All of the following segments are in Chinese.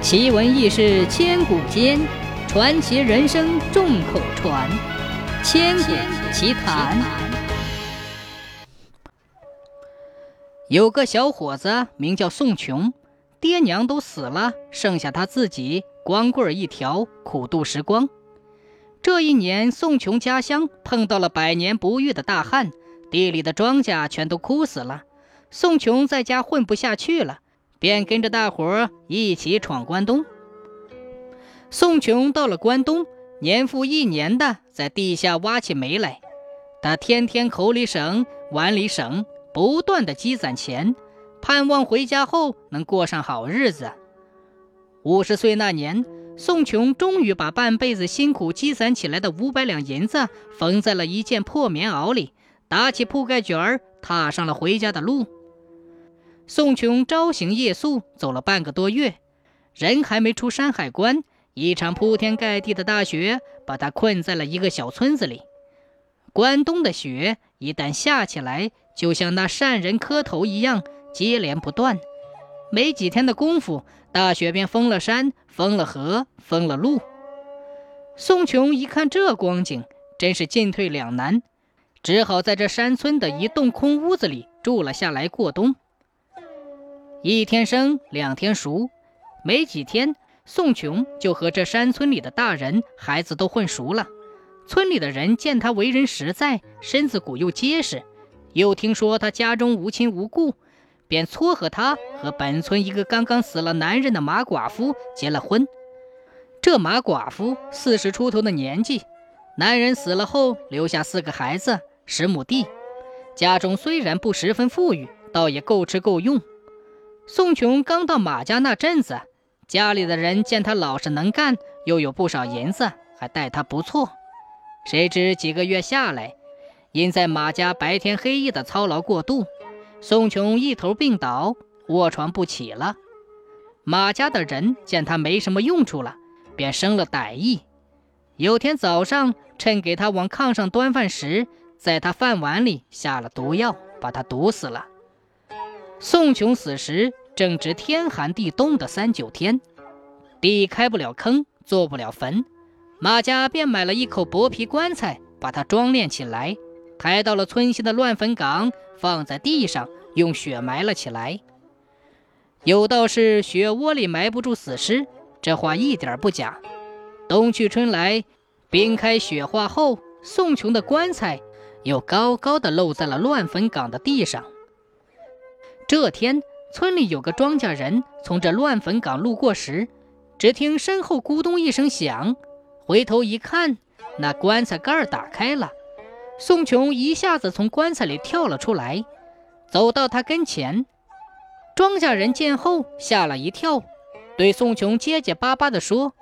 奇闻异事千古间，传奇人生众口传。千古奇谈。有个小伙子名叫宋琼，爹娘都死了，剩下他自己光棍一条，苦度时光。这一年，宋琼家乡碰到了百年不遇的大旱，地里的庄稼全都枯死了。宋琼在家混不下去了。便跟着大伙儿一起闯关东。宋琼到了关东，年复一年的在地下挖起煤来。他天天口里省，碗里省，不断的积攒钱，盼望回家后能过上好日子。五十岁那年，宋琼终于把半辈子辛苦积攒起来的五百两银子缝在了一件破棉袄里，打起铺盖卷儿，踏上了回家的路。宋琼朝行夜宿，走了半个多月，人还没出山海关，一场铺天盖地的大雪把他困在了一个小村子里。关东的雪一旦下起来，就像那善人磕头一样，接连不断。没几天的功夫，大雪便封了山，封了河，封了路。宋琼一看这光景，真是进退两难，只好在这山村的一栋空屋子里住了下来过冬。一天生，两天熟，没几天，宋琼就和这山村里的大人、孩子都混熟了。村里的人见他为人实在，身子骨又结实，又听说他家中无亲无故，便撮合他和本村一个刚刚死了男人的马寡妇结了婚。这马寡妇四十出头的年纪，男人死了后留下四个孩子，十亩地，家中虽然不十分富裕，倒也够吃够用。宋琼刚到马家那阵子，家里的人见他老实能干，又有不少银子，还待他不错。谁知几个月下来，因在马家白天黑夜的操劳过度，宋琼一头病倒，卧床不起了。马家的人见他没什么用处了，便生了歹意。有天早上，趁给他往炕上端饭时，在他饭碗里下了毒药，把他毒死了。宋琼死时正值天寒地冻的三九天，地开不了坑，做不了坟，马家便买了一口薄皮棺材，把它装殓起来，抬到了村西的乱坟岗，放在地上，用雪埋了起来。有道是雪窝里埋不住死尸，这话一点不假。冬去春来，冰开雪化后，宋琼的棺材又高高的露在了乱坟岗的地上。这天，村里有个庄稼人从这乱坟岗路过时，只听身后咕咚一声响，回头一看，那棺材盖打开了，宋琼一下子从棺材里跳了出来，走到他跟前。庄稼人见后吓了一跳，对宋琼结结巴巴地说：“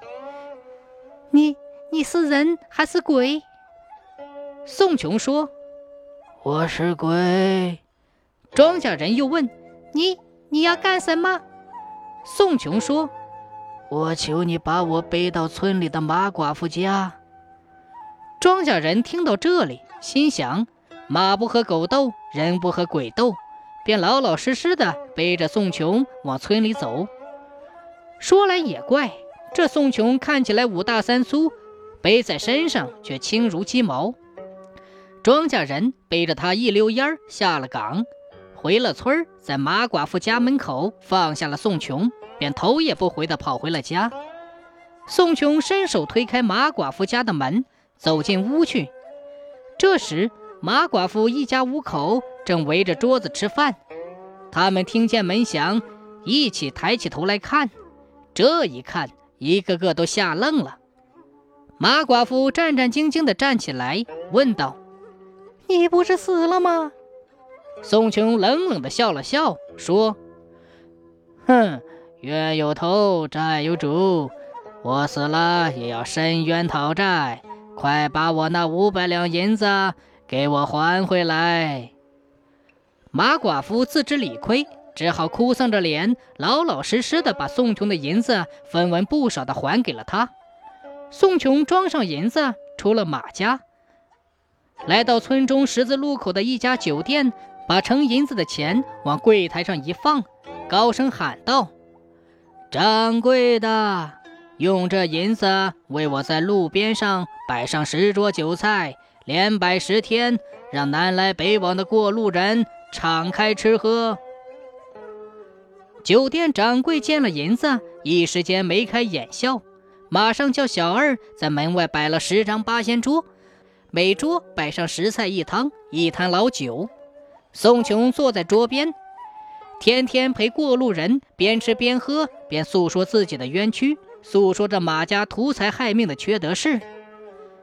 你你是人还是鬼？”宋琼说：“我是鬼。”庄稼人又问：“你你要干什么？”宋琼说：“我求你把我背到村里的马寡妇家。”庄稼人听到这里，心想：马不和狗斗，人不和鬼斗，便老老实实的背着宋琼往村里走。说来也怪，这宋琼看起来五大三粗，背在身上却轻如鸡毛。庄稼人背着他一溜烟下了岗。回了村儿在马寡妇家门口放下了宋琼，便头也不回地跑回了家。宋琼伸手推开马寡妇家的门，走进屋去。这时，马寡妇一家五口正围着桌子吃饭。他们听见门响，一起抬起头来看。这一看，一个个都吓愣了。马寡妇战战兢兢地站起来，问道：“你不是死了吗？”宋琼冷冷的笑了笑，说：“哼，冤有头，债有主，我死了也要伸冤讨债。快把我那五百两银子给我还回来！”马寡妇自知理亏，只好哭丧着脸，老老实实的把宋琼的银子分文不少的还给了他。宋琼装上银子，出了马家，来到村中十字路口的一家酒店。把盛银子的钱往柜台上一放，高声喊道：“掌柜的，用这银子为我在路边上摆上十桌酒菜，连摆十天，让南来北往的过路人敞开吃喝。”酒店掌柜见了银子，一时间眉开眼笑，马上叫小二在门外摆了十张八仙桌，每桌摆上十菜一汤，一坛老酒。宋琼坐在桌边，天天陪过路人边吃边喝，边诉说自己的冤屈，诉说着马家图财害命的缺德事。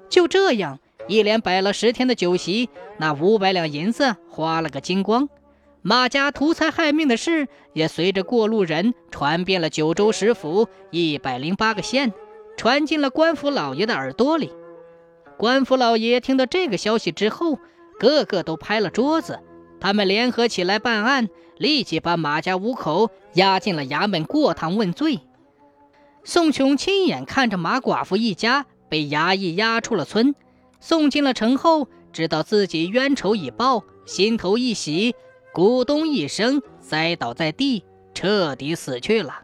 就这样，一连摆了十天的酒席，那五百两银子花了个精光。马家图财害命的事也随着过路人传遍了九州十府一百零八个县，传进了官府老爷的耳朵里。官府老爷听到这个消息之后，个个都拍了桌子，他们联合起来办案，立即把马家五口押进了衙门过堂问罪。宋琼亲眼看着马寡妇一家被衙役押出了村，送进了城后，知道自己冤仇已报，心头一喜。咕咚一声，栽倒在地，彻底死去了。